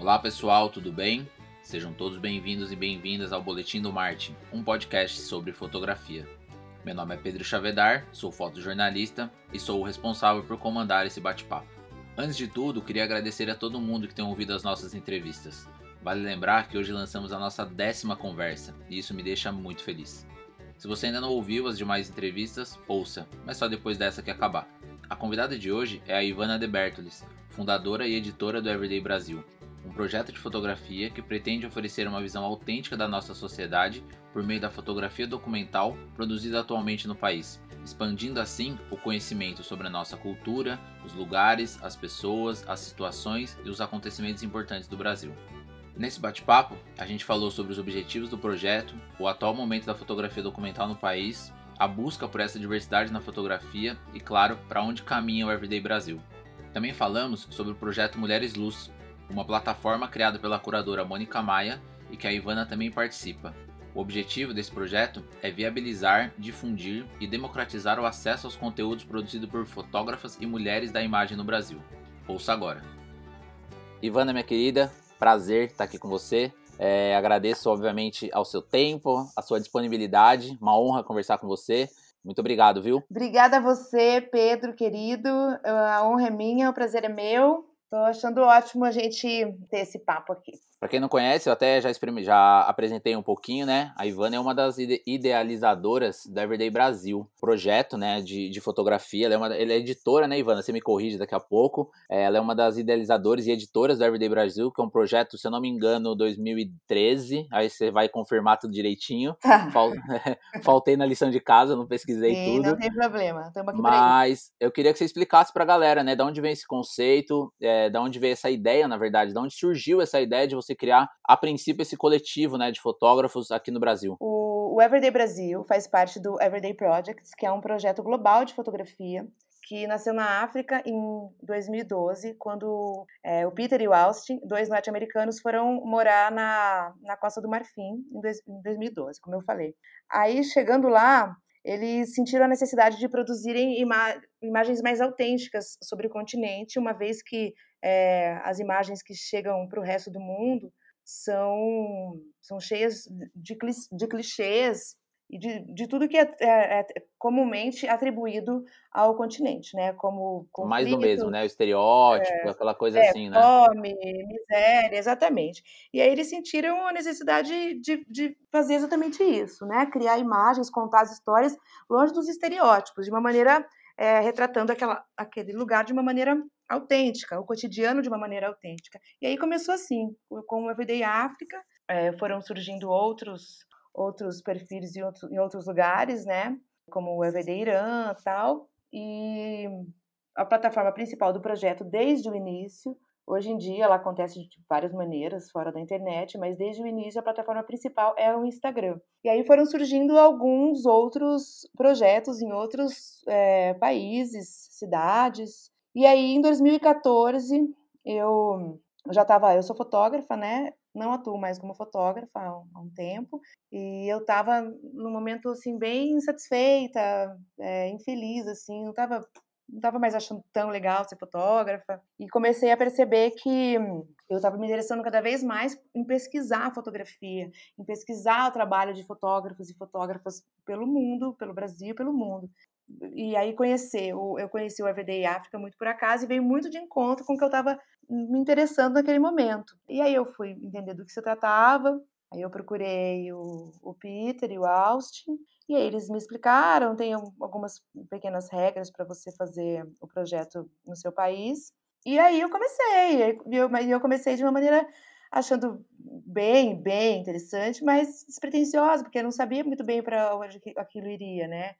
Olá pessoal, tudo bem? Sejam todos bem-vindos e bem-vindas ao Boletim do Martin, um podcast sobre fotografia. Meu nome é Pedro Chavedar, sou fotojornalista e sou o responsável por comandar esse bate-papo. Antes de tudo, queria agradecer a todo mundo que tem ouvido as nossas entrevistas. Vale lembrar que hoje lançamos a nossa décima conversa e isso me deixa muito feliz. Se você ainda não ouviu as demais entrevistas, ouça, mas só depois dessa que acabar. A convidada de hoje é a Ivana De Bertolis, fundadora e editora do Everyday Brasil, um projeto de fotografia que pretende oferecer uma visão autêntica da nossa sociedade por meio da fotografia documental produzida atualmente no país, expandindo assim o conhecimento sobre a nossa cultura, os lugares, as pessoas, as situações e os acontecimentos importantes do Brasil. Nesse bate-papo, a gente falou sobre os objetivos do projeto, o atual momento da fotografia documental no país, a busca por essa diversidade na fotografia e, claro, para onde caminha o Everyday Brasil. Também falamos sobre o projeto Mulheres Luz, uma plataforma criada pela curadora Mônica Maia e que a Ivana também participa. O objetivo desse projeto é viabilizar, difundir e democratizar o acesso aos conteúdos produzidos por fotógrafas e mulheres da imagem no Brasil. Ouça agora. Ivana, minha querida, prazer estar aqui com você. É, agradeço, obviamente, ao seu tempo, a sua disponibilidade. Uma honra conversar com você. Muito obrigado, viu? Obrigada a você, Pedro, querido. A honra é minha, o prazer é meu. Tô achando ótimo a gente ter esse papo aqui. Para quem não conhece, eu até já, já apresentei um pouquinho, né? A Ivana é uma das ide idealizadoras do Everyday Brasil, projeto, né, de, de fotografia. Ela é, uma, ela é editora, né, Ivana? Você me corrige daqui a pouco. É, ela é uma das idealizadoras e editoras do Everyday Brasil, que é um projeto, se eu não me engano, 2013. Aí você vai confirmar tudo direitinho. Tá. Fal, faltei na lição de casa, não pesquisei Sim, tudo. Não tem problema. aqui Mas eu queria que você explicasse para a galera, né, de onde vem esse conceito, é, de onde veio essa ideia, na verdade, de onde surgiu essa ideia de você criar, a princípio, esse coletivo né, de fotógrafos aqui no Brasil? O, o Everyday Brasil faz parte do Everyday Projects, que é um projeto global de fotografia que nasceu na África em 2012, quando é, o Peter e o Austin, dois norte-americanos, foram morar na, na Costa do Marfim em, dois, em 2012, como eu falei. Aí, chegando lá, eles sentiram a necessidade de produzirem ima imagens mais autênticas sobre o continente, uma vez que é, as imagens que chegam para o resto do mundo são, são cheias de, de clichês e de, de tudo que é, é, é, comumente atribuído ao continente, né? Como conflito, mais do mesmo, né? O estereótipo, é, aquela coisa é, assim, né? Fome, miséria, exatamente. E aí eles sentiram a necessidade de, de fazer exatamente isso, né? Criar imagens, contar as histórias longe dos estereótipos, de uma maneira é, retratando aquela, aquele lugar de uma maneira autêntica, o cotidiano de uma maneira autêntica. E aí começou assim, com o Everyday África, é, foram surgindo outros outros perfis em, outro, em outros lugares, né? Como o Everyday Irã tal. E a plataforma principal do projeto desde o início Hoje em dia ela acontece de várias maneiras fora da internet, mas desde o início a plataforma principal é o Instagram. E aí foram surgindo alguns outros projetos em outros é, países, cidades. E aí em 2014 eu já estava, eu sou fotógrafa, né? Não atuo mais como fotógrafa há um, tempo e eu estava num momento assim bem insatisfeita, é, infeliz assim, não estava não estava mais achando tão legal ser fotógrafa e comecei a perceber que eu estava me interessando cada vez mais em pesquisar a fotografia, em pesquisar o trabalho de fotógrafos e fotógrafas pelo mundo, pelo Brasil, pelo mundo. E aí conhecer, eu conheci o Everyday África muito por acaso e veio muito de encontro com o que eu estava me interessando naquele momento. E aí eu fui entender do que se tratava, Aí eu procurei o, o Peter e o Austin, e aí eles me explicaram, tem algumas pequenas regras para você fazer o projeto no seu país. E aí eu comecei, eu, eu comecei de uma maneira achando bem, bem interessante, mas despretensiosa, porque eu não sabia muito bem para onde aquilo iria, né?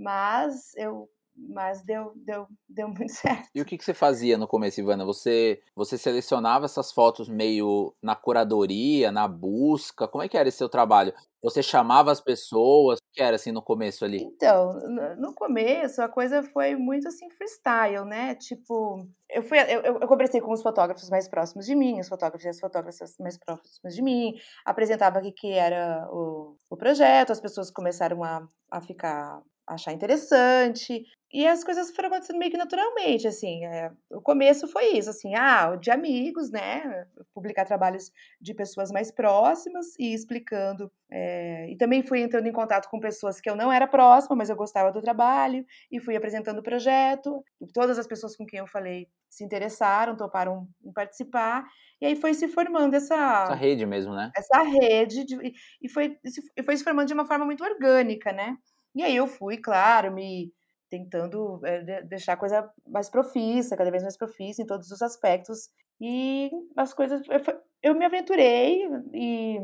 Mas eu mas deu, deu, deu muito certo. E o que, que você fazia no começo, Ivana? Você, você selecionava essas fotos meio na curadoria, na busca? Como é que era esse seu trabalho? Você chamava as pessoas? O que era assim no começo ali? Então, no começo a coisa foi muito assim freestyle, né? Tipo, eu fui, eu, eu conversei com os fotógrafos mais próximos de mim, os fotógrafos e as fotógrafas mais próximos de mim, apresentava o que, que era o, o projeto, as pessoas começaram a, a ficar achar interessante. e as coisas foram acontecendo meio que naturalmente, assim, é, o começo foi isso, assim, ah, de amigos, né, publicar trabalhos de pessoas mais próximas e explicando, é, e também fui entrando em contato com pessoas que eu não era próxima, mas eu gostava do trabalho, e fui apresentando o projeto, todas as pessoas com quem eu falei se interessaram, toparam em participar, e aí foi se formando essa... Essa rede mesmo, né? Essa rede, de, e foi, foi se formando de uma forma muito orgânica, né, e aí eu fui, claro, me tentando é, deixar a coisa mais profissa, cada vez mais profissa em todos os aspectos. E as coisas. Eu, eu me aventurei e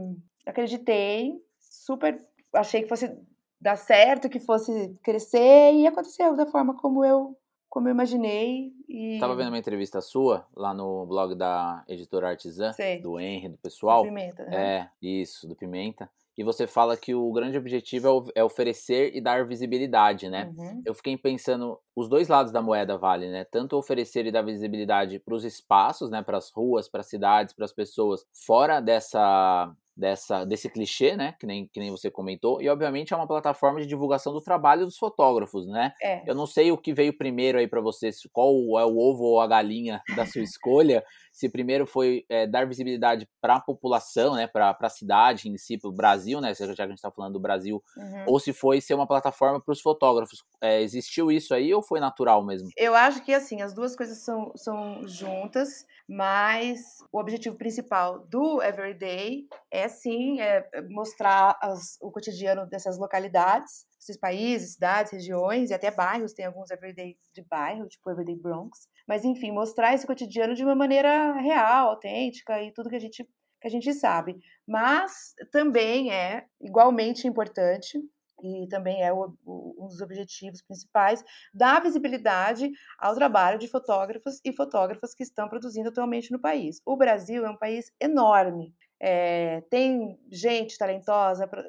acreditei, super. Achei que fosse dar certo, que fosse crescer, e aconteceu da forma como eu como eu imaginei. E... Tava vendo uma entrevista sua lá no blog da editora Artesã, Sei. do Henry, do pessoal. Do Pimenta. É, isso, do Pimenta e você fala que o grande objetivo é, é oferecer e dar visibilidade, né? Uhum. Eu fiquei pensando, os dois lados da moeda vale, né? Tanto oferecer e dar visibilidade para os espaços, né? Para as ruas, para as cidades, para as pessoas, fora dessa dessa, desse clichê, né? Que nem, que nem você comentou. E, obviamente, é uma plataforma de divulgação do trabalho dos fotógrafos, né? É. Eu não sei o que veio primeiro aí para você, qual é o ovo ou a galinha da sua escolha. Se primeiro foi é, dar visibilidade para a população, né? Para a cidade em si, para o Brasil, né? Já que a gente está falando do Brasil. Uhum. Ou se foi ser uma plataforma para os fotógrafos. É, existiu isso aí ou foi natural mesmo? Eu acho que, assim, as duas coisas são, são juntas, mas o objetivo principal do Everyday é é sim é, mostrar as, o cotidiano dessas localidades, esses países, cidades, regiões e até bairros, tem alguns everyday de bairro, tipo Everyday Bronx, mas enfim, mostrar esse cotidiano de uma maneira real, autêntica e tudo que a gente que a gente sabe. Mas também é igualmente importante e também é o, o, um dos objetivos principais, dar visibilidade ao trabalho de fotógrafos e fotógrafas que estão produzindo atualmente no país. O Brasil é um país enorme, é, tem gente talentosa pra,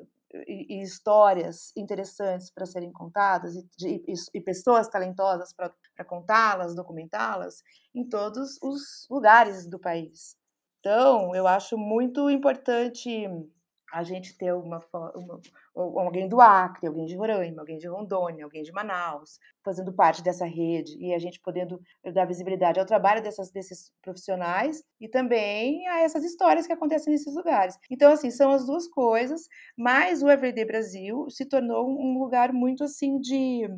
e, e, histórias interessantes para serem contadas e, de, e, e pessoas talentosas para contá-las, documentá-las em todos os lugares do país. Então, eu acho muito importante a gente ter uma, uma, alguém do Acre, alguém de Roraima, alguém de Rondônia, alguém de Manaus, fazendo parte dessa rede e a gente podendo dar visibilidade ao trabalho dessas, desses profissionais e também a essas histórias que acontecem nesses lugares. Então, assim, são as duas coisas, mas o Everyday Brasil se tornou um lugar muito assim de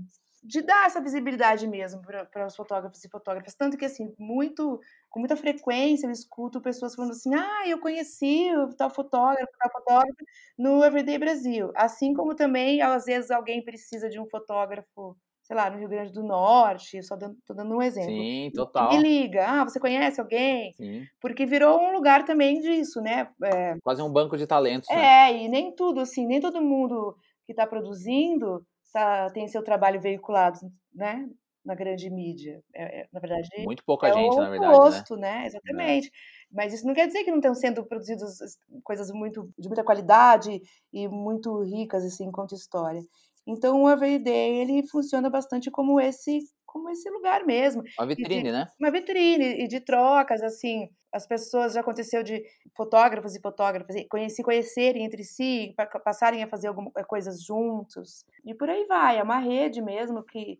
de dar essa visibilidade mesmo para os fotógrafos e fotógrafas. Tanto que, assim, muito, com muita frequência eu escuto pessoas falando assim: ah, eu conheci o tal fotógrafo, tal fotógrafo no Everyday Brasil. Assim como também, às vezes, alguém precisa de um fotógrafo, sei lá, no Rio Grande do Norte, só dando, tô dando um exemplo. Sim, total. Me liga, ah, você conhece alguém? Sim. Porque virou um lugar também disso, né? É... Quase um banco de talentos. É, né? e nem tudo, assim, nem todo mundo que está produzindo tá, tem seu trabalho veiculado, né? Na grande mídia. É, é, na verdade. Muito pouca é gente, o na verdade. Oposto, né? né? Exatamente. Mas isso não quer dizer que não estão sendo produzidas coisas muito, de muita qualidade e muito ricas, assim, enquanto história. Então, o Everyday, ele funciona bastante como esse como esse lugar mesmo. Uma vitrine, de, né? Uma vitrine, e de trocas, assim, as pessoas já aconteceu de fotógrafos e fotógrafas se conhecerem entre si, passarem a fazer algumas eh, coisas juntos, e por aí vai. É uma rede mesmo que,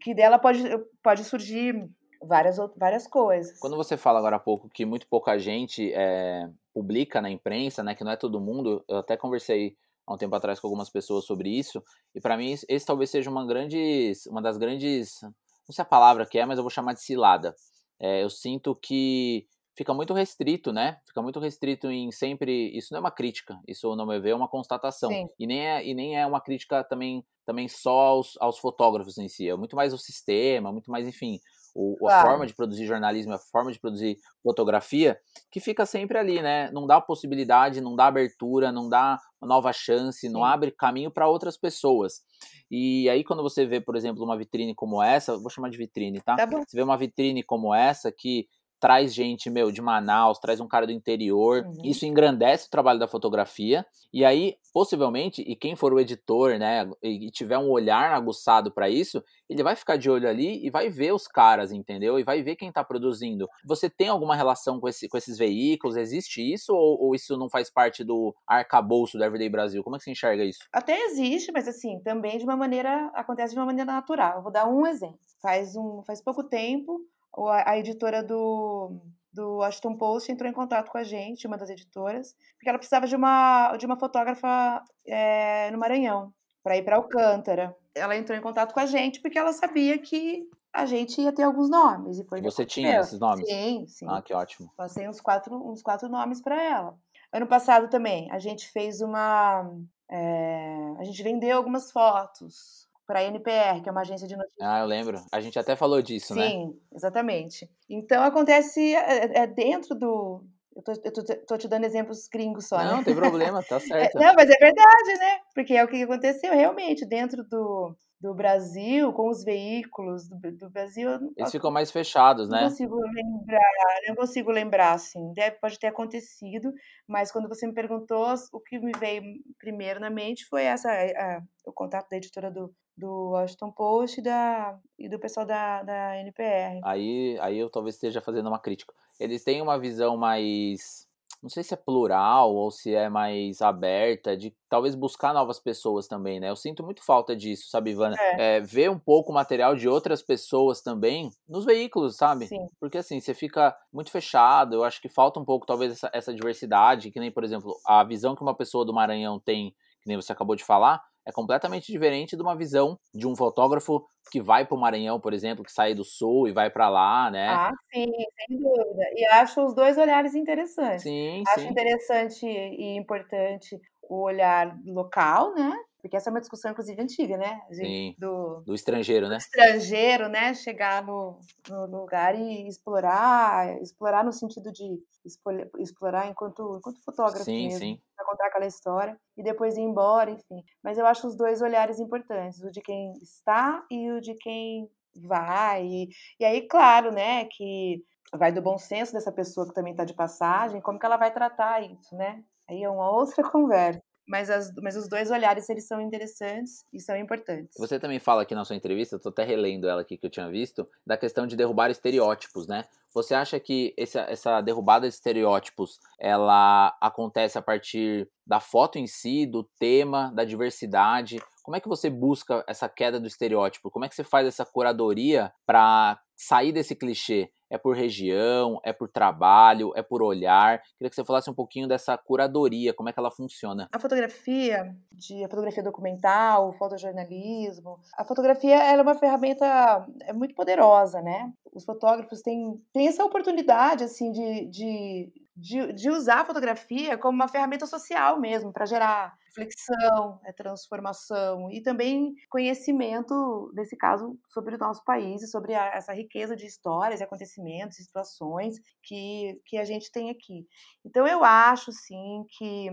que dela pode, pode surgir várias, várias coisas. Quando você fala agora há pouco que muito pouca gente é, publica na imprensa, né, que não é todo mundo, eu até conversei há um tempo atrás com algumas pessoas sobre isso, e para mim esse talvez seja uma, grande, uma das grandes, não sei a palavra que é, mas eu vou chamar de cilada. É, eu sinto que fica muito restrito, né? Fica muito restrito em sempre. Isso não é uma crítica, isso não me ver é uma constatação. Sim. E nem é, e nem é uma crítica também, também só aos, aos fotógrafos em si. É muito mais o sistema, muito mais, enfim, o, claro. a forma de produzir jornalismo, a forma de produzir fotografia, que fica sempre ali, né? Não dá possibilidade, não dá abertura, não dá nova chance, Sim. não abre caminho para outras pessoas. E aí, quando você vê, por exemplo, uma vitrine como essa, vou chamar de vitrine, tá? tá você vê uma vitrine como essa que traz gente, meu, de Manaus, traz um cara do interior. Uhum. Isso engrandece o trabalho da fotografia. E aí, possivelmente, e quem for o editor, né, e tiver um olhar aguçado para isso, ele vai ficar de olho ali e vai ver os caras, entendeu? E vai ver quem tá produzindo. Você tem alguma relação com, esse, com esses veículos? Existe isso ou, ou isso não faz parte do arcabouço do Everyday Brasil? Como é que você enxerga isso? Até existe, mas assim, também de uma maneira, acontece de uma maneira natural. Eu vou dar um exemplo. Faz, um, faz pouco tempo, a, editora do, do Washington Post entrou em contato com a gente, uma das editoras, porque ela precisava de uma, de uma fotógrafa é, no Maranhão, para ir para Alcântara. Ela entrou em contato com a gente porque ela sabia que a gente ia ter alguns nomes. E foi Você tinha esses nomes? Sim, sim. Ah, que ótimo. Passei uns quatro, uns quatro nomes para ela. Ano passado também, a gente fez uma. É, a gente vendeu algumas fotos para a NPR, que é uma agência de notícias. Ah, eu lembro. A gente até falou disso, Sim, né? Sim, exatamente. Então acontece é, é dentro do. Eu tô, eu tô, tô, te dando exemplos gringos só, não, né? Não, tem problema, tá certo. É, não, mas é verdade, né? Porque é o que aconteceu realmente dentro do, do Brasil, com os veículos do, do Brasil. Eles ficam mais fechados, né? Não consigo lembrar, não consigo lembrar, assim. Deve, pode ter acontecido, mas quando você me perguntou, o que me veio primeiro na mente foi essa, a, o contato da editora do, do Washington Post e, da, e do pessoal da, da NPR. Aí, aí eu talvez esteja fazendo uma crítica. Eles têm uma visão mais. Não sei se é plural ou se é mais aberta, de talvez buscar novas pessoas também, né? Eu sinto muito falta disso, sabe, Ivana? É. É, ver um pouco o material de outras pessoas também nos veículos, sabe? Sim. Porque assim, você fica muito fechado. Eu acho que falta um pouco, talvez, essa, essa diversidade, que nem, por exemplo, a visão que uma pessoa do Maranhão tem, que nem você acabou de falar, é completamente diferente de uma visão de um fotógrafo que vai para o Maranhão, por exemplo, que sai do sul e vai para lá, né? Ah, sim, sem dúvida. E acho os dois olhares interessantes. Sim, acho sim. interessante e importante o olhar local, né? Porque essa é uma discussão, inclusive, antiga, né? Sim. Do, do estrangeiro, né? estrangeiro, né? Chegar no, no lugar e explorar, explorar no sentido de explorar enquanto, enquanto fotógrafo sim, mesmo, sim. para contar aquela história e depois ir embora, enfim. Mas eu acho os dois olhares importantes, o de quem está e o de quem vai. E, e aí, claro, né, que vai do bom senso dessa pessoa que também está de passagem, como que ela vai tratar isso, né? Aí é uma outra conversa. Mas, as, mas os dois olhares, eles são interessantes e são importantes. Você também fala aqui na sua entrevista, tô até relendo ela aqui que eu tinha visto, da questão de derrubar estereótipos, né? Você acha que essa derrubada de estereótipos, ela acontece a partir da foto em si, do tema, da diversidade? Como é que você busca essa queda do estereótipo? Como é que você faz essa curadoria para sair desse clichê? É por região, é por trabalho, é por olhar? Queria que você falasse um pouquinho dessa curadoria, como é que ela funciona. A fotografia, de, a fotografia documental, o fotojornalismo, a fotografia é uma ferramenta é muito poderosa, né? Os fotógrafos têm, têm essa oportunidade, assim, de, de, de, de usar a fotografia como uma ferramenta social mesmo, para gerar reflexão, é, transformação e também conhecimento, nesse caso, sobre o nosso país e sobre a, essa riqueza de histórias, acontecimentos, situações que, que a gente tem aqui. Então, eu acho, sim, que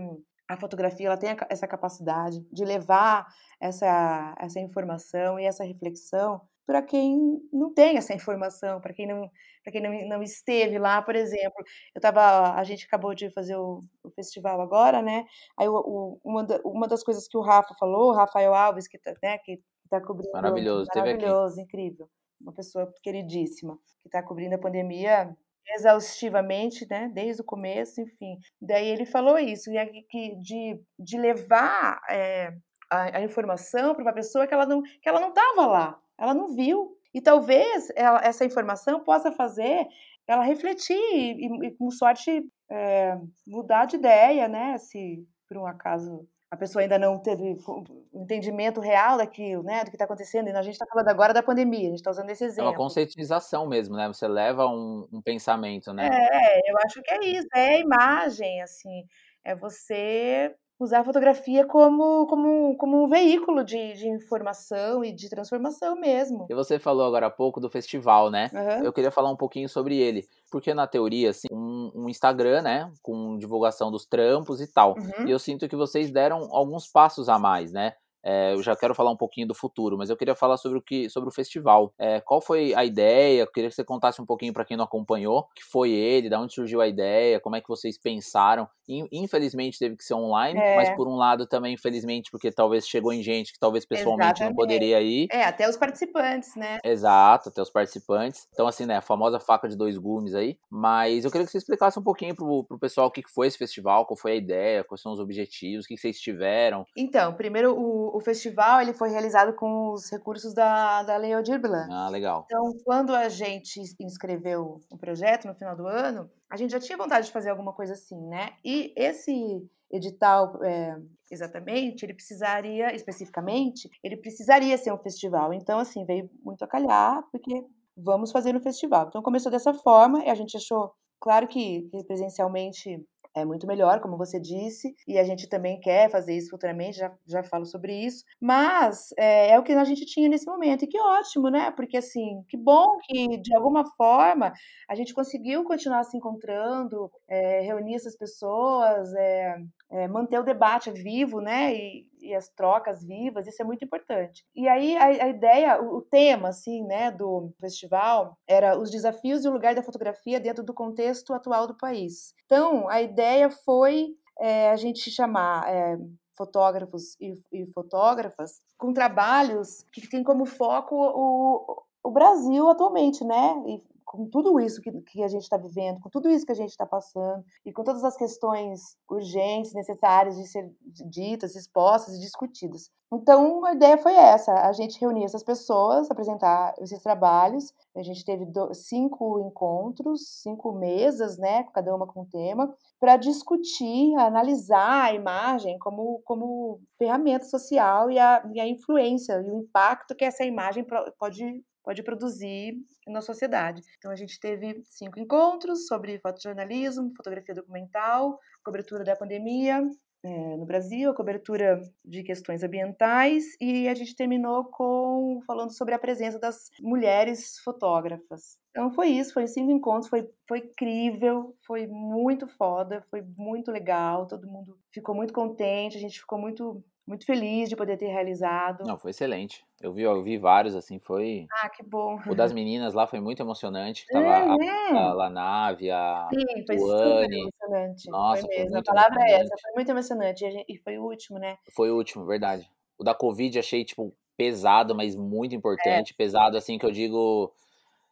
a fotografia ela tem essa capacidade de levar essa, essa informação e essa reflexão para quem não tem essa informação, para quem não para quem não, não esteve lá, por exemplo, eu tava, a gente acabou de fazer o, o festival agora, né? Aí o, o, uma, da, uma das coisas que o Rafa falou, o Rafael Alves que tá, né, que tá cobrindo maravilhoso, maravilhoso, incrível, uma pessoa queridíssima que está cobrindo a pandemia exaustivamente, né, desde o começo, enfim. Daí ele falou isso, e que de, de levar é, a, a, informação para uma pessoa que ela não que ela não estava lá, ela não viu. E talvez ela, essa informação possa fazer ela refletir e, e com sorte, é, mudar de ideia, né? Se por um acaso a pessoa ainda não teve um entendimento real daquilo, né, do que está acontecendo. E a gente está falando agora da pandemia, a gente está usando esse exemplo. É uma conscientização mesmo, né? Você leva um, um, pensamento, né? É, eu acho que é isso, é a imagem, assim, é você usar a fotografia como, como, como um veículo de, de informação e de transformação mesmo. E você falou agora há pouco do festival, né? Uhum. Eu queria falar um pouquinho sobre ele. Porque na teoria, assim, um, um Instagram, né? Com divulgação dos trampos e tal. Uhum. E eu sinto que vocês deram alguns passos a mais, né? É, eu já quero falar um pouquinho do futuro, mas eu queria falar sobre o que sobre o festival. É, qual foi a ideia? Eu queria que você contasse um pouquinho para quem não acompanhou, que foi ele, da onde surgiu a ideia, como é que vocês pensaram. Infelizmente teve que ser online, é. mas por um lado também, infelizmente, porque talvez chegou em gente que talvez pessoalmente Exatamente. não poderia ir. É, até os participantes, né? Exato, até os participantes. Então, assim, né, a famosa faca de dois gumes aí. Mas eu queria que você explicasse um pouquinho pro, pro pessoal o que foi esse festival, qual foi a ideia, quais são os objetivos, o que vocês tiveram. Então, primeiro, o, o festival ele foi realizado com os recursos da, da Lei Aldir Blanc. Ah, legal. Então, quando a gente inscreveu o projeto no final do ano, a gente já tinha vontade de fazer alguma coisa assim, né? E esse edital, é, exatamente, ele precisaria, especificamente, ele precisaria ser um festival. Então, assim, veio muito a calhar, porque vamos fazer no festival. Então, começou dessa forma e a gente achou, claro que presencialmente é muito melhor, como você disse, e a gente também quer fazer isso futuramente, já, já falo sobre isso, mas é, é, o que a gente tinha nesse momento, e que ótimo, né? Porque assim, que bom que de alguma forma a gente conseguiu continuar se encontrando, é, reunir essas pessoas, é, é, manter o debate vivo, né? E, e, as trocas vivas, isso é muito importante. E aí a, a, ideia, o, o tema, assim, né, do festival era os desafios e o lugar da fotografia dentro do contexto atual do país. Então, a ideia foi é, a gente chamar é, fotógrafos e, e, fotógrafas com trabalhos que têm como foco o, o Brasil atualmente, né? E com tudo isso que, que a gente está vivendo, com tudo isso que a gente está passando, e com todas as questões urgentes, necessárias de ser ditas, expostas e discutidas. Então, a ideia foi essa: a gente reunir essas pessoas, apresentar esses trabalhos. A gente teve cinco encontros, cinco mesas, né, cada uma com um tema, para discutir, analisar a imagem como, como ferramenta social e a, e a influência e o impacto que essa imagem pode pode produzir na sociedade. Então a gente teve cinco encontros sobre fotojornalismo, fotografia documental, cobertura da pandemia é, no Brasil, a cobertura de questões ambientais e a gente terminou com falando sobre a presença das mulheres fotógrafas. Então foi isso, foi cinco encontros, foi, foi incrível, foi muito foda, foi muito legal, todo mundo ficou muito contente, a gente ficou muito muito feliz de poder ter realizado. Não, foi excelente. Eu vi, eu vi vários, assim, foi. Ah, que bom. O das meninas lá foi muito emocionante. Tava é, a, é. a Lanave, a Sim, foi Tuane. emocionante. Nossa, foi, mesmo. Foi a palavra é essa, foi muito emocionante. E, gente, e, foi o último, né? Foi o último, verdade. O da Covid achei, tipo, pesado, mas muito importante. É. Pesado, assim, que eu digo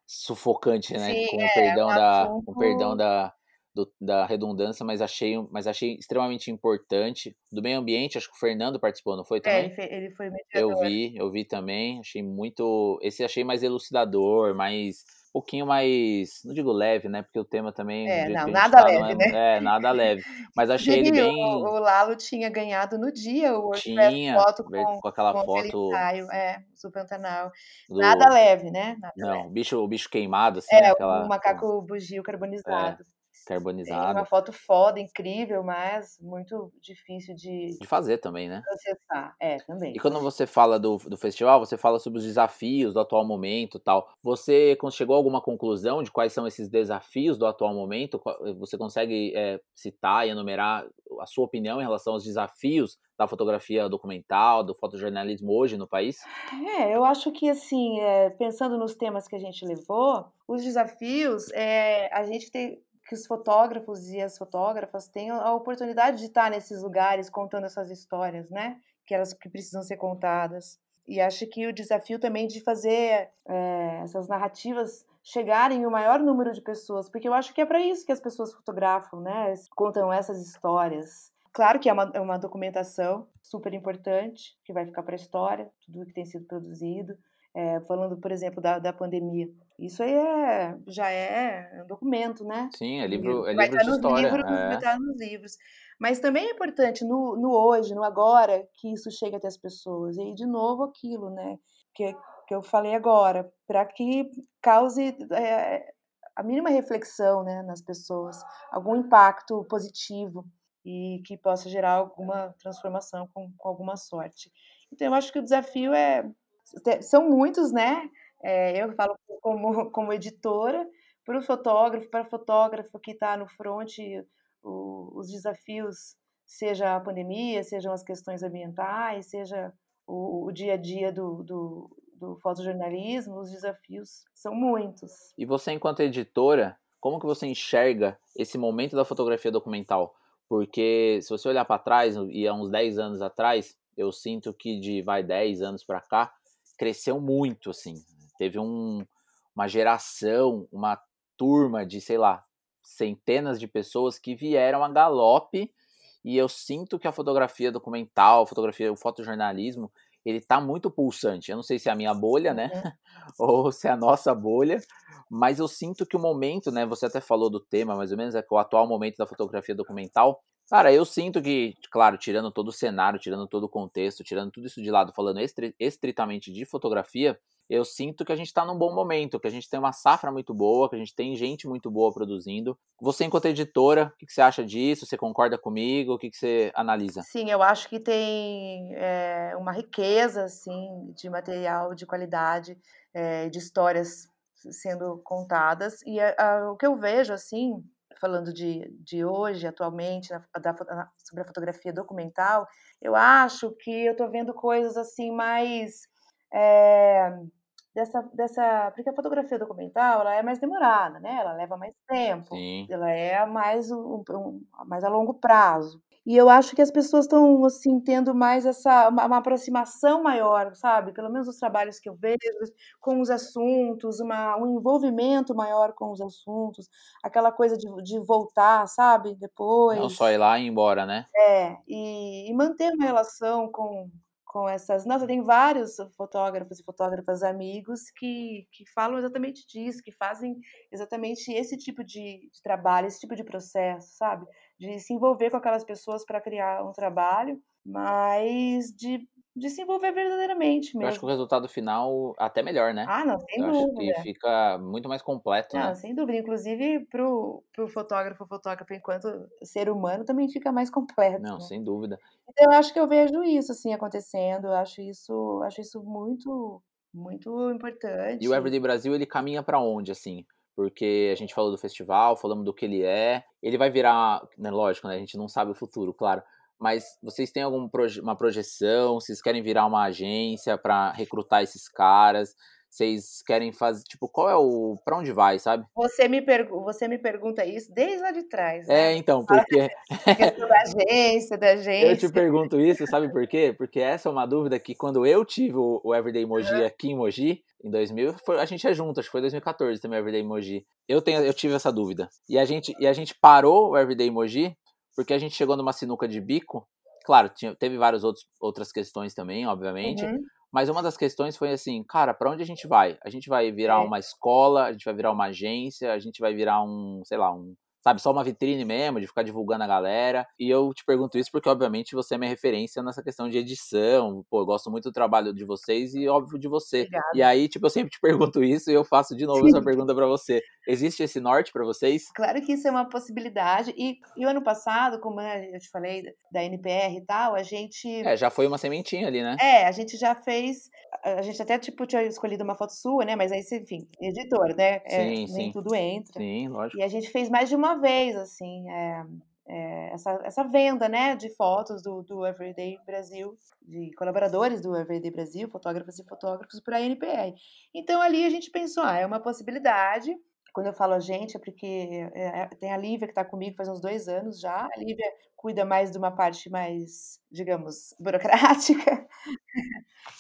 sufocante, né? Sim, com, é, perdão da, com perdão da, do, da redundância, mas achei, mas achei extremamente importante. Do meio ambiente, acho que o Fernando participou, não foi é, também? É, ele foi, mediador. Eu vi, eu vi também. Achei muito. Esse achei mais elucidador, mais. Um pouquinho mais. Não digo leve, né? Porque o tema também. É, não, nada tá, leve, não é, né? É, nada leve. Mas achei ele bem. O, o, Lalo tinha ganhado no dia o tinha, foto com, com aquela com foto. Ensaio, é, super pantanal. Do... Nada leve, né? Nada não, leve. O, bicho, o bicho queimado, assim. É, né? aquela... o macaco bugio carbonizado. É carbonizada. Tem uma foto foda, incrível, mas muito difícil de, de fazer também, né? Processar, é, também. E quando você fala do, do festival, você fala sobre os desafios do atual momento tal. Você chegou a alguma conclusão de quais são esses desafios do atual momento? Você consegue é, citar e enumerar a sua opinião em relação aos desafios da fotografia documental, do fotojornalismo hoje no país? É, eu acho que assim, é, pensando nos temas que a gente levou, os desafios, é, a gente tem que os fotógrafos e as fotógrafas tenham a oportunidade de estar nesses lugares contando essas histórias, né? Que elas que precisam ser contadas. E acho que o desafio também de fazer é, essas narrativas chegarem o maior número de pessoas, porque eu acho que é para isso que as pessoas fotografam, né? Contam essas histórias. Claro que é uma, é uma documentação super importante, que vai ficar para a história, tudo que tem sido produzido, é, falando, por exemplo, da, da pandemia. Isso aí é, já é um documento, né? Sim, é livro, é livro de história. Livros, é. Vai estar nos livros. Mas também é importante no, no hoje, no agora, que isso chegue até as pessoas. E, de novo, aquilo, né? Que, que eu falei agora, para que cause é, a mínima reflexão né, nas pessoas, algum impacto positivo e que possa gerar alguma transformação com, com alguma sorte. Então, eu acho que o desafio é são muitos, né? É, eu falo como, como editora, para o fotógrafo, para o fotógrafo que está no front, o, os desafios, seja a pandemia, sejam as questões ambientais, seja o, o dia a dia do, do, do fotojornalismo, os desafios são muitos. E você, enquanto editora, como que você enxerga esse momento da fotografia documental? Porque se você olhar para trás, e há uns 10 anos atrás, eu sinto que de vai 10 anos para cá, cresceu muito, assim. Teve um, uma geração, uma turma de, sei lá, centenas de pessoas que vieram a galope e eu sinto que a fotografia documental, a fotografia, o fotojornalismo, ele tá muito pulsante. Eu não sei se é a minha bolha, né? Uhum. Ou se é a nossa bolha, mas eu sinto que o momento, né? Você até falou do tema, mais ou menos, é que o atual momento da fotografia documental. Cara, eu sinto que, claro, tirando todo o cenário, tirando todo o contexto, tirando tudo isso de lado, falando estritamente de fotografia, eu sinto que a gente está num bom momento, que a gente tem uma safra muito boa, que a gente tem gente muito boa produzindo. Você, enquanto editora, o que, você acha disso? Você concorda comigo? O que, que você analisa? Sim, eu acho que tem é, uma riqueza assim, de material de qualidade, é, de histórias sendo contadas. E a, a, o que eu vejo, assim, falando de, de hoje, atualmente, na, da, na, sobre a fotografia documental, eu acho que eu estou vendo coisas assim mais. É, dessa, dessa. Porque a fotografia documental ela é mais demorada, né? Ela leva mais tempo. Sim. Ela é mais, um, um, mais a longo prazo. E eu acho que as pessoas estão, assim, tendo mais essa, uma, uma, aproximação maior, sabe? Pelo menos os trabalhos que eu vejo, com os assuntos, uma, um envolvimento maior com os assuntos, aquela coisa de, de voltar, sabe? Depois. Não só ir lá e ir embora, né? É, e, e manter uma relação com, com essas. Nossa, tem vários fotógrafos e fotógrafas amigos que, que falam exatamente disso, que fazem exatamente esse tipo de, de trabalho, esse tipo de processo, sabe? De se envolver com aquelas pessoas para criar um trabalho, mas de de se envolver verdadeiramente mesmo. Eu acho que o resultado final até melhor, né? Ah, não, sem eu dúvida. Acho que fica muito mais completo, não, né? sem dúvida. Inclusive, pro, pro fotógrafo, fotógrafo enquanto ser humano, também fica mais completo. Não, né? sem dúvida. Então, eu acho que eu vejo isso, assim, acontecendo. Eu acho isso, acho isso muito, muito importante. E o Everyday Brasil, ele caminha para onde, assim? Porque a gente falou do festival, falamos do que ele é. Ele vai virar, né, lógico, né? A gente não sabe o futuro, claro mas vocês têm alguma proje projeção? Vocês querem virar uma agência para recrutar esses caras? Vocês querem fazer, tipo, qual é o. para onde vai, sabe? Você me, você me pergunta isso desde lá de trás. É, né? É, então, porque. da agência, da agência. Eu te pergunto isso, sabe por quê? Porque essa é uma dúvida que quando eu tive o, o Everyday Emoji uhum. aqui em Moji, em 2000, foi, a gente é junto, acho que foi 2014 também o Everyday Emoji. Eu, tenho, eu tive essa dúvida. E a gente, e a gente parou o Everyday Emoji porque a gente chegou numa sinuca de bico. Claro, tinha, teve várias outros, outras questões também, obviamente. Uhum. Mas uma das questões foi assim, cara, para onde a gente vai? A gente vai virar é. uma escola, a gente vai virar uma agência, a gente vai virar um, sei lá, um sabe, só uma vitrine mesmo, de ficar divulgando a galera. E eu te pergunto isso porque, obviamente, você é minha referência nessa questão de edição. Pô, eu gosto muito do trabalho de vocês e, óbvio, de você. Obrigada. E aí, tipo, eu sempre te pergunto isso e eu faço de novo essa pergunta para você. Existe esse norte para vocês? Claro que isso é uma possibilidade. E, e o ano passado, como eu te falei da NPR e tal, a gente. É, já foi uma sementinha ali, né? É, a gente já fez. A gente até, tipo, tinha escolhido uma foto sua, né? Mas aí, enfim, editor, né? É, sim, sim. Nem tudo entra. Sim, lógico. E a gente fez mais de uma vez, assim, é, é, essa, essa venda, né, de fotos do, do Everyday Brasil, de colaboradores do Everyday Brasil, fotógrafos e fotógrafos para a NPR. Então ali a gente pensou, ah, é uma possibilidade. Quando eu falo a gente, é porque é, é tem a Lívia que está comigo faz uns dois anos já. A Lívia cuida mais de uma parte mais, digamos, burocrática.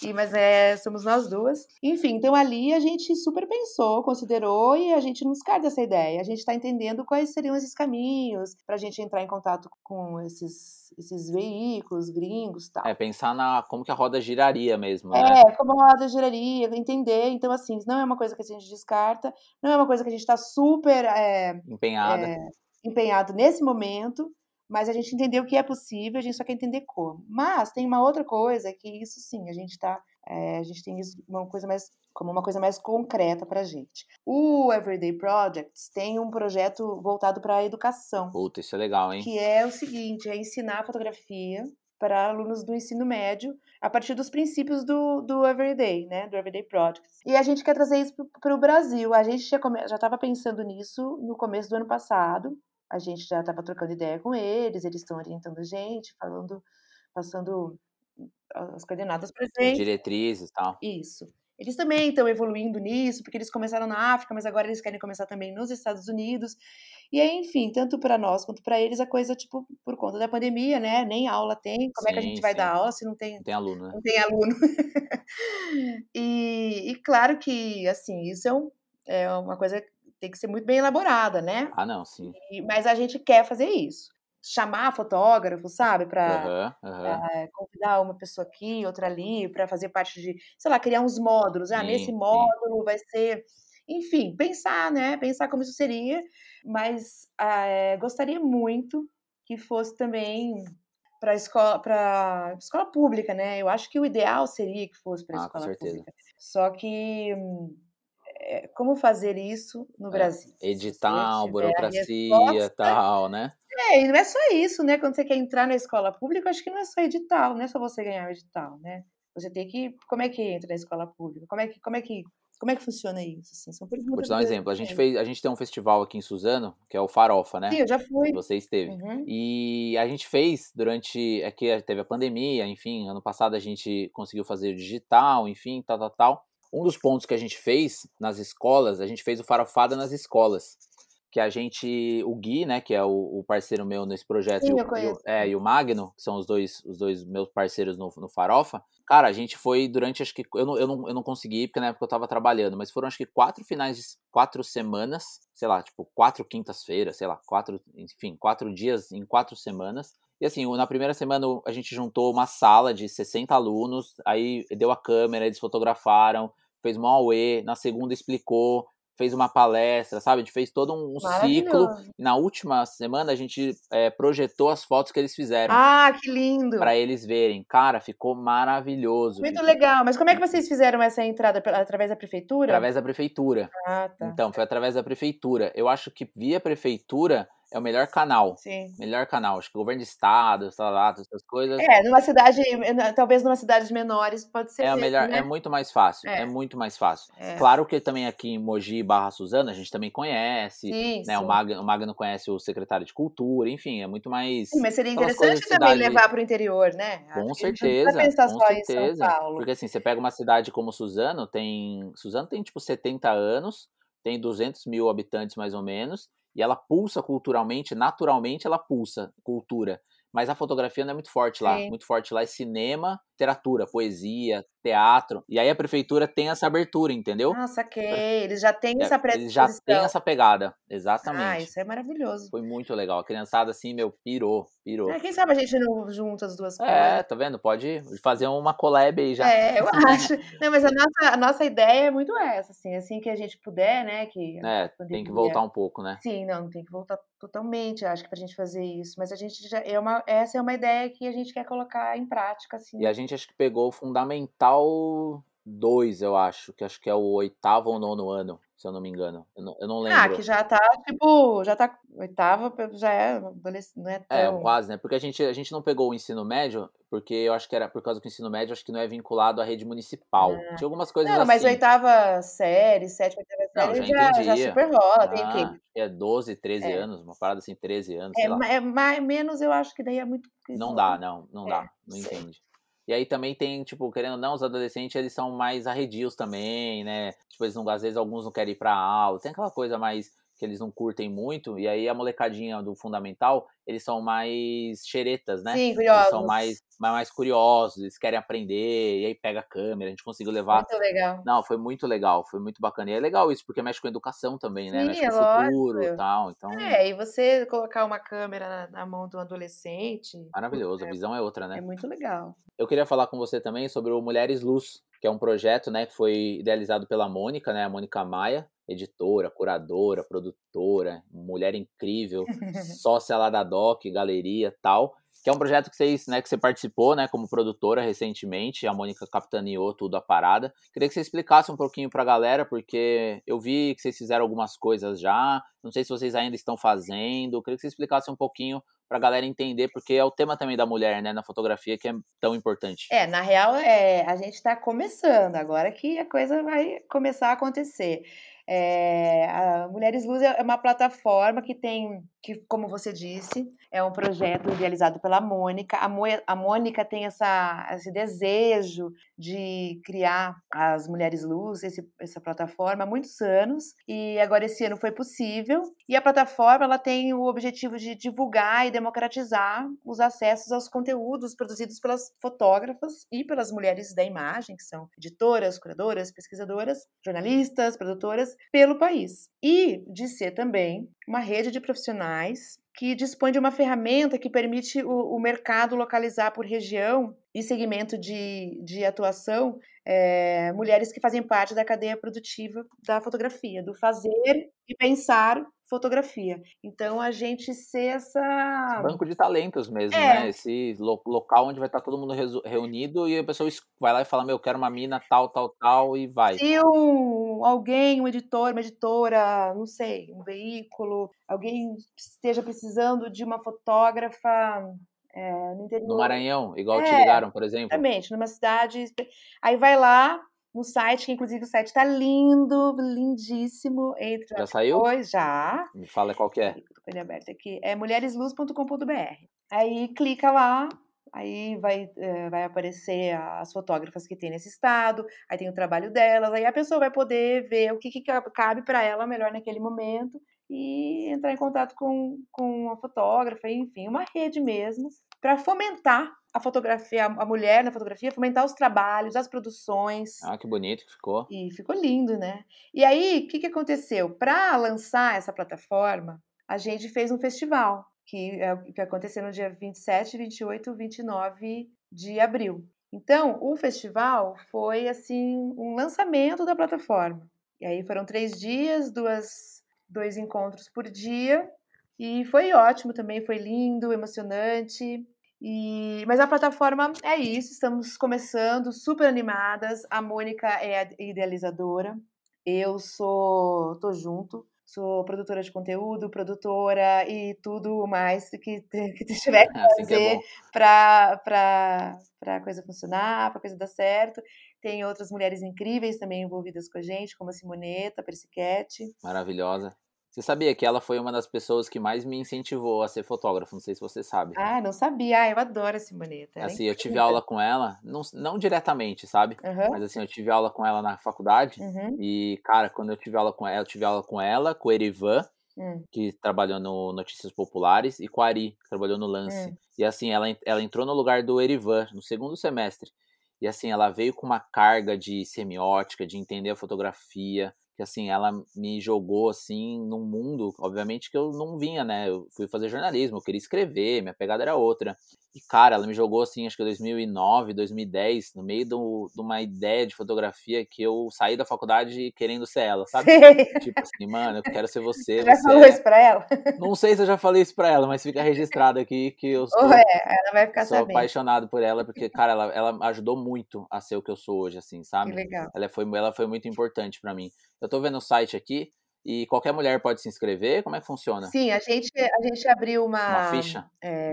E, mas é, somos nós duas. Enfim, então ali a gente super pensou, considerou e a gente não descarta essa ideia. A gente está entendendo quais seriam esses caminhos para a gente entrar em contato com esses, esses veículos gringos e tal. É, pensar na como que a roda giraria mesmo. Né? É, como a roda giraria, entender. Então, assim, não é uma coisa que a gente descarta, não é uma coisa que a gente está super é, empenhada. É, empenhado nesse momento, mas a gente entendeu que é possível, a gente só quer entender como. Mas tem uma outra coisa que isso sim, a gente tá, é, a gente tem isso uma coisa mais como uma coisa mais concreta para a gente. O Everyday Projects tem um projeto voltado para a educação. Puta, isso é legal, hein? Que é o seguinte, é ensinar fotografia para alunos do ensino médio a partir dos princípios do, do Everyday, né, do Everyday Projects. E a gente quer trazer isso para o Brasil. A gente já estava pensando nisso no começo do ano passado a gente já estava trocando ideia com eles, eles estão orientando a gente, falando, passando as coordenadas presentes. Diretrizes e tal. Isso. Eles também estão evoluindo nisso, porque eles começaram na África, mas agora eles querem começar também nos Estados Unidos. E aí, enfim, tanto para nós quanto para eles, a coisa, tipo, por conta da pandemia, né? Nem aula tem. Como sim, é que a gente vai sim. dar aula se não tem, não tem aluno, né? Não tem aluno. e, e, claro que, assim, isso é, um, é uma coisa que tem que ser muito bem elaborada, né? Ah, não, sim. E, mas a gente quer fazer isso chamar fotógrafo, sabe, para uhum, uhum. convidar uma pessoa aqui, outra ali, para fazer parte de, sei lá, criar uns módulos. Ah, sim, nesse módulo sim. vai ser, enfim, pensar, né? Pensar como isso seria, mas é, gostaria muito que fosse também para escola, para escola pública, né? Eu acho que o ideal seria que fosse para a ah, escola pública. Só que é, como fazer isso no é, Brasil? Edital, burocracia, tal, né? É, e não é só isso, né? Quando você quer entrar na escola pública, acho que não é só edital, não é só você ganhar o edital, né? Você tem que. Como é que entra na escola pública? Como é que, como é que, como é que funciona isso? Assim, são perguntas Vou te dar um exemplo. A gente, fez, a gente tem um festival aqui em Suzano, que é o Farofa, né? Sim, eu já fui. Você esteve. Uhum. E a gente fez durante. É que teve a pandemia, enfim. Ano passado a gente conseguiu fazer digital, enfim, tal, tal, tal. Um dos pontos que a gente fez nas escolas, a gente fez o Farofada nas escolas que a gente, o Gui, né, que é o, o parceiro meu nesse projeto, Sim, e, o, e, é, e o Magno, que são os dois, os dois meus parceiros no, no Farofa, cara, a gente foi durante, acho que, eu não, eu, não, eu não consegui, porque na época eu tava trabalhando, mas foram acho que quatro finais, de, quatro semanas, sei lá, tipo, quatro quintas-feiras, sei lá, quatro, enfim, quatro dias em quatro semanas, e assim, na primeira semana a gente juntou uma sala de 60 alunos, aí deu a câmera, eles fotografaram, fez um auê, na segunda explicou, fez uma palestra, sabe? A gente fez todo um ciclo. Na última semana a gente é, projetou as fotos que eles fizeram. Ah, que lindo! Para eles verem. Cara, ficou maravilhoso. Muito legal. Mas como é que vocês fizeram essa entrada? Através da prefeitura? Através da prefeitura. Ah, tá. Então, foi através da prefeitura. Eu acho que via prefeitura é o melhor canal. Sim. Melhor canal. Acho que governo de estado, lá, essas coisas. É, numa cidade, talvez numa cidades menores pode ser. É o melhor, né? é muito mais fácil. É, é muito mais fácil. É. Claro que também aqui em Mogi Barra Suzana a gente também conhece. Sim, né? Sim. O Magno, o Magno conhece o secretário de cultura, enfim, é muito mais. Sim, mas seria interessante também cidade... levar para o interior, né? Com Acho certeza. Não pensar com só certeza. em São Paulo. Porque assim, você pega uma cidade como Suzano, tem. Suzano tem tipo 70 anos, tem 200 mil habitantes mais ou menos e ela pulsa culturalmente, naturalmente ela pulsa cultura. Mas a fotografia não é muito forte lá. Sim. Muito forte lá é cinema, literatura, poesia, teatro. E aí a prefeitura tem essa abertura, entendeu? Ah, saquei. Eles já têm é, essa predisposição. Eles já têm essa pegada, exatamente. Ah, isso é maravilhoso. Foi muito legal. A criançada, assim, meu, pirou, pirou. É, quem sabe a gente não junta as duas coisas. É, tá vendo? Pode fazer uma collab aí já. É, eu acho. não, mas a nossa, a nossa ideia é muito essa, assim, assim que a gente puder, né? Que é, tem que voltar um pouco, né? Sim, não, tem que voltar totalmente, acho que pra gente fazer isso. Mas a gente já, é uma, essa é uma ideia que a gente quer colocar em prática, assim. E a gente acho que pegou o Fundamental 2, eu acho, que acho que é o oitavo ou nono ano, se eu não me engano. Eu não, eu não ah, lembro. Ah, que já tá, tipo, já tá oitava, já é, não é, é tão... É, quase, né? Porque a gente, a gente não pegou o ensino médio, porque eu acho que era por causa que o ensino médio, acho que não é vinculado à rede municipal. Ah. Tinha algumas coisas não, assim. mas oitava série, sétima, oitava série, não, já, já, já, super rola, ah, tem o quê? É 12, 13 é. anos, uma parada assim, 13 anos, é, é mais, menos eu acho que daí é muito... Não dá, não, não dá, é, não entende. E aí também tem, tipo, querendo ou não, os adolescentes, eles são mais arredios também, né? Tipo, eles não, às vezes alguns não querem ir pra aula. Tem aquela coisa mais que eles não curtem muito, e aí a molecadinha do fundamental, eles são mais xeretas, né? Sim, curiosos. Eles são mais, mais curiosos, eles querem aprender, e aí pega a câmera, a gente conseguiu levar. Muito legal. Não, foi muito legal, foi muito bacana. E é legal isso, porque mexe com educação também, né? Sim, mexe é com o futuro e tal. Então... É, e você colocar uma câmera na, mão de um adolescente. Maravilhoso, é, a visão é outra, né? É muito legal. Eu queria falar com você também sobre o Mulheres Luz, que é um projeto, né, que foi idealizado pela Mônica, né, a Mônica Maia, editora, curadora, produtora, mulher incrível, sócia lá da Doc, galeria, tal, que é um projeto que vocês, né, que você participou, né, como produtora recentemente, a Mônica capitaneou tudo a parada. Queria que você explicasse um pouquinho para a galera, porque eu vi que vocês fizeram algumas coisas já, não sei se vocês ainda estão fazendo, queria que você explicasse um pouquinho para a galera entender, porque é o tema também da mulher, né, na fotografia que é tão importante. É, na real, é, a gente está começando, agora que a coisa vai começar a acontecer. É, a Mulheres Luz é uma plataforma que tem que, como você disse, é um projeto idealizado pela Mônica. A, Mo a Mônica tem essa, esse desejo de criar as Mulheres Luz, esse, essa plataforma, há muitos anos, e agora esse ano foi possível. E a plataforma ela tem o objetivo de divulgar e democratizar os acessos aos conteúdos produzidos pelas fotógrafas e pelas mulheres da imagem, que são editoras, curadoras, pesquisadoras, jornalistas, produtoras, pelo país. E de ser também uma rede de profissionais que dispõe de uma ferramenta que permite o, o mercado localizar por região e segmento de, de atuação é, mulheres que fazem parte da cadeia produtiva da fotografia, do fazer e pensar fotografia. Então a gente ser essa banco de talentos mesmo, é. né? Esse lo local onde vai estar todo mundo reunido e a pessoa vai lá e fala: "Meu, eu quero uma mina tal, tal, tal" e vai. Se um, alguém, um editor, uma editora, não sei, um veículo, alguém esteja precisando de uma fotógrafa é, no, no Maranhão, igual é, te ligaram, por exemplo. Exatamente, numa cidade. Aí vai lá, no site, que inclusive o site está lindo, lindíssimo. Entra já saiu? Depois, já. Me fala qual que é. Estou com ele aberto aqui. É mulheresluz.com.br. Aí clica lá, aí vai, é, vai aparecer as fotógrafas que tem nesse estado, aí tem o trabalho delas, aí a pessoa vai poder ver o que, que cabe para ela melhor naquele momento e entrar em contato com, com a fotógrafa, enfim, uma rede mesmo, para fomentar a fotografia, a mulher na fotografia, fomentar os trabalhos, as produções. Ah, que bonito que ficou. E ficou lindo, né? E aí, o que, que aconteceu? Para lançar essa plataforma, a gente fez um festival, que, é, que aconteceu no dia 27, 28 29 de abril. Então, o festival foi, assim, um lançamento da plataforma. E aí foram três dias, duas dois encontros por dia. E foi ótimo também, foi lindo, emocionante. E, mas a plataforma é isso, estamos começando, super animadas. A Mônica é a idealizadora, eu sou, tô junto, sou produtora de conteúdo, produtora e tudo mais que, que tiver que assim fazer é para a coisa funcionar, para a coisa dar certo. Tem outras mulheres incríveis também envolvidas com a gente, como a Simoneta, a Persiquete. Maravilhosa. Você sabia que ela foi uma das pessoas que mais me incentivou a ser fotógrafo? Não sei se você sabe. Ah, não sabia. Ah, eu adoro a Simoneta. Assim, eu tive aula com ela, não, não diretamente, sabe? Uhum. Mas assim, eu tive aula com ela na faculdade. Uhum. E, cara, quando eu tive aula com ela, eu tive aula com ela, com o Erivan, uhum. que trabalhou no Notícias Populares, e com a Ari, que trabalhou no Lance. Hum. E assim, ela, ela entrou no lugar do Erivan, no segundo semestre. E assim, ela veio com uma carga de semiótica, de entender a fotografia, que assim, ela me jogou assim num mundo, obviamente que eu não vinha, né? Eu fui fazer jornalismo, eu queria escrever, minha pegada era outra. E cara, ela me jogou assim, acho que 2009, 2010, no meio do, de uma ideia de fotografia que eu saí da faculdade querendo ser ela, sabe? tipo assim, mano, eu quero ser você. Você já você falou é... isso pra ela? Não sei se eu já falei isso pra ela, mas fica registrado aqui que eu sou, oh, é, ela vai ficar sou sabendo. apaixonado por ela, porque, cara, ela, ela ajudou muito a ser o que eu sou hoje, assim, sabe? Que legal. Ela foi, ela foi muito importante para mim. Eu tô vendo o site aqui, e qualquer mulher pode se inscrever? Como é que funciona? Sim, a gente, a gente abriu uma. Uma ficha? É,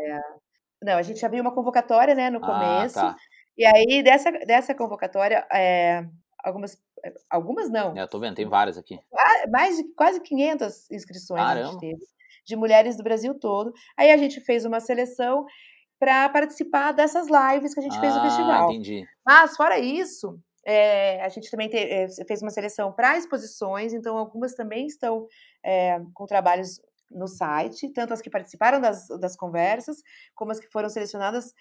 não, a gente abriu uma convocatória, né, no Ah, começo. tá. E aí, dessa, dessa convocatória, é, algumas, é, algumas não, É, eu tô vendo, tem várias aqui. qua- mais de quase 500 inscrições a gente teve, de mulheres do Brasil todo. Aí a gente fez uma seleção para participar dessas lives que a gente fez no Ah, festival. entendi. Mas, fora isso, é, a gente também te- é, fez uma seleção para exposições, então algumas também estão é, com trabalhos no site, tanto as que participaram das, das conversas, como as que foram selecionadas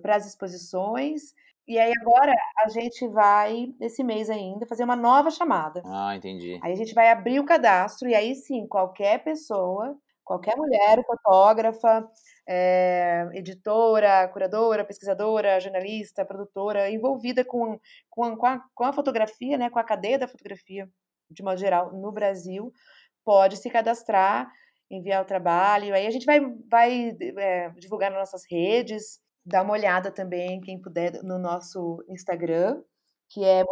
para as exposições. E aí agora a gente vai, esse mês ainda, fazer uma nova chamada. Ah, entendi. Aí a gente vai abrir o cadastro e aí sim, qualquer pessoa, qualquer mulher, fotógrafa, eh, editora, curadora, pesquisadora, jornalista, produtora, envolvida com, com, com, a, com a fotografia, né, com a cadeia da fotografia, de modo geral, no Brasil, pode se cadastrar, enviar o trabalho. Aí a gente vai, vai eh, divulgar nas nossas redes, dar uma olhada também, quem puder, no nosso Instagram, que é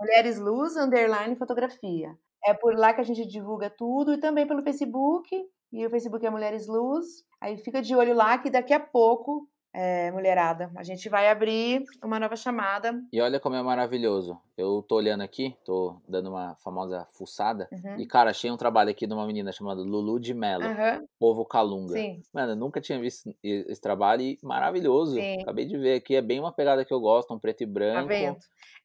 Mulheres Luz Underline Fotografia. É por lá que a gente divulga tudo e também pelo Facebook. E o Facebook é Mulheres Luz. Aí fica de olho lá que daqui a pouco é, mulherada. A gente vai abrir uma nova chamada. E olha como é maravilhoso. Eu tô olhando aqui, tô dando uma famosa fuçada. Uhum. E, cara, achei um trabalho aqui de uma menina chamada Lulu de Mello, Aham, Povo Calunga. Sim, Mano, eu nunca tinha visto esse trabalho e maravilhoso. Sim. Acabei de ver aqui, é bem uma pegada que eu gosto, um preto e tá branco. vendo?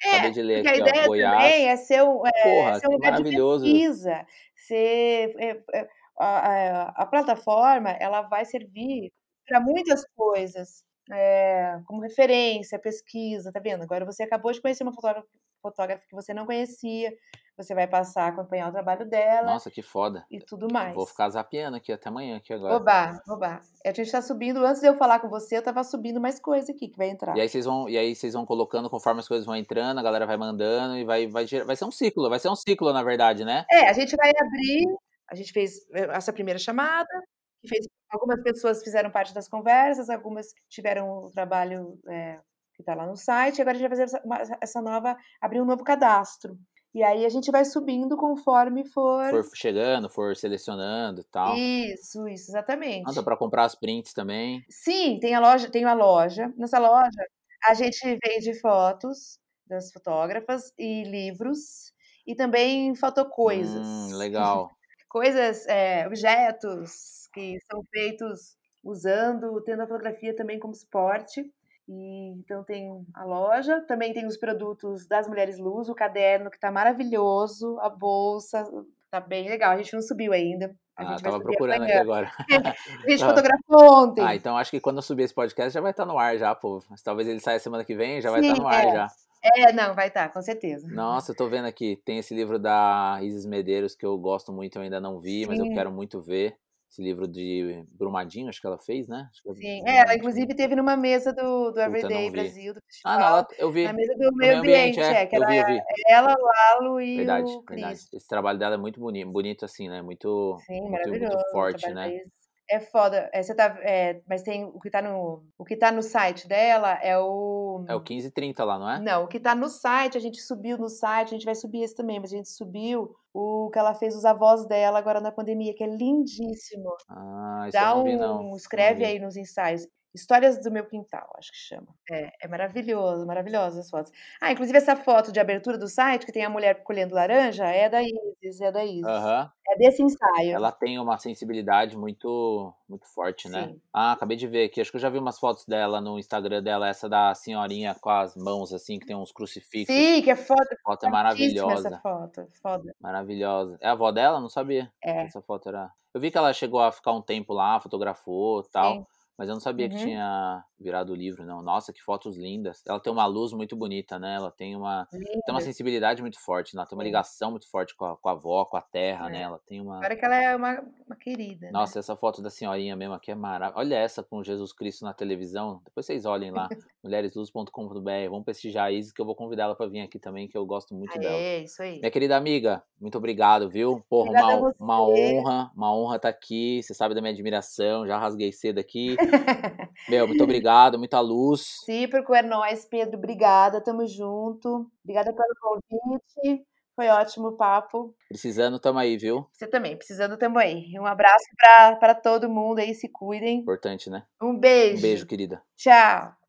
Acabei de ler Porque a aqui, ó, ideia Goiás. também é ser é, Porra, ser um lugar de maravilhoso. pesquisa. Ser, é, é, a, a- a plataforma ela vai servir para muitas coisas, é, como referência, pesquisa, tá vendo? Agora você acabou de conhecer uma fotógrafa, fotógrafa que você não conhecia, você vai passar a acompanhar o trabalho dela Nossa, que foda. e tudo mais. Vou ficar zapeando aqui até amanhã aqui agora. Oba, oba. A gente tá subindo, antes de eu falar com você, eu tava subindo mais coisa aqui que vai entrar. E aí vocês vão, e aí vocês vão colocando conforme as coisas vão entrando, a galera vai mandando e vai vai vai ser um ciclo, vai ser um ciclo na verdade, né? É, a gente vai abrir. A gente fez eh, essa primeira chamada, que fez, algumas pessoas fizeram parte das conversas, algumas tiveram o trabalho eh, que está lá no site, agora a gente vai fazer essa, uma- essa nova, abrir um novo cadastro. E aí a gente vai subindo conforme for. For chegando, for selecionando e tal. Isso, isso, exatamente. Ah, dá pra comprar as prints também. Sim, tem a loja, tem uma loja. Nessa loja a gente vende fotos das fotógrafas e livros e também fotocoisas. Hum, legal. Coisas, é, objetos que são feitos usando, tendo a fotografia também como suporte. E, então tem a loja, também tem os produtos das Mulheres Luz, o caderno que está maravilhoso, a bolsa tá bem legal. A gente não subiu ainda. A Ah, tava procurando aqui amanhã. agora. A gente Tá. fotografou ontem. Ah, então acho que quando eu subir esse podcast já vai estar no ar já, pô. Mas talvez ele saia semana que vem, já vai Sim, estar no ar é. já. É, não, vai estar, com certeza. Nossa, eu tô vendo aqui, tem esse livro da Isis Medeiros que eu gosto muito, eu ainda não vi, mas eu Sim. quero muito ver. Esse livro de Brumadinho, acho que ela fez, né? Que é Sim, é, ela inclusive teve numa mesa do, do Everyday não vi. Brasil, do Ah, festival. não, ela- eu vi. Na mesa do meio ambiente, é, que eu ela, vi, eu vi. ela, o Lalo e Verdade, o Cris. verdade. Esse trabalho dela é muito bonito, bonito assim, né? Muito, Sim, muito, maravilhoso. muito forte, né? deles. É foda. É, você tá, é, mas tem o que tá no o que tá no site dela é o É o 1530 lá, não é? não, o que tá no site, a gente subiu no site, a gente vai subir esse também, mas a gente subiu o que ela fez os avós dela agora na pandemia, que é lindíssimo. Ah, isso eu Dá não vi, um, não. Não escreve vi. aí nos ensaios. Histórias do meu quintal, acho que chama. É, é maravilhoso, maravilhosas as fotos. Ah, inclusive essa foto de abertura do site, que tem a mulher colhendo laranja, é da Isis, é da Isis. Aham. É desse ensaio. Ela tem uma sensibilidade muito, muito forte, né? Sim. Ah, acabei de ver aqui. Acho que eu já vi umas fotos dela no Instagram dela, essa da senhorinha com as mãos assim, que tem uns crucifixos. Sim, que é foto. A foto é maravilhosa. Essa foto, foda. Maravilhosa. É a avó dela? Não sabia. É. Essa foto era. Eu vi que ela chegou a ficar um tempo lá, fotografou e tal. Sim. Mas eu não sabia que Uhum. tinha virado o livro, não. Nossa, que fotos lindas. Ela tem uma luz muito bonita, né? Ela tem uma, tem uma sensibilidade muito forte, né? Ela tem uma ligação muito forte com a, com a avó, com a terra, É. né? Ela tem uma. Agora que ela é uma, uma querida. né? Nossa, essa foto da senhorinha mesmo aqui é maravilhosa. Olha essa com Jesus Cristo na televisão. Depois vocês olhem lá, mulheresluz.com.br. Vamos prestigiar a Isis, que eu vou convidar ela pra vir aqui também, que eu gosto muito dela. É, isso aí. Minha querida amiga, muito obrigado, viu? Porra, uma, uma honra, uma honra estar aqui. Você sabe da minha admiração, já rasguei cedo aqui. Meu, muito obrigado, muita luz. Recíproco é nóis, Pedro. Obrigada, tamo junto. Obrigada pelo convite. Foi ótimo o papo. Precisando, tamo aí, viu? Você também, precisando, tamo aí. Um abraço para todo mundo aí, se cuidem. Importante, né? Um beijo. Um beijo, querida. Tchau.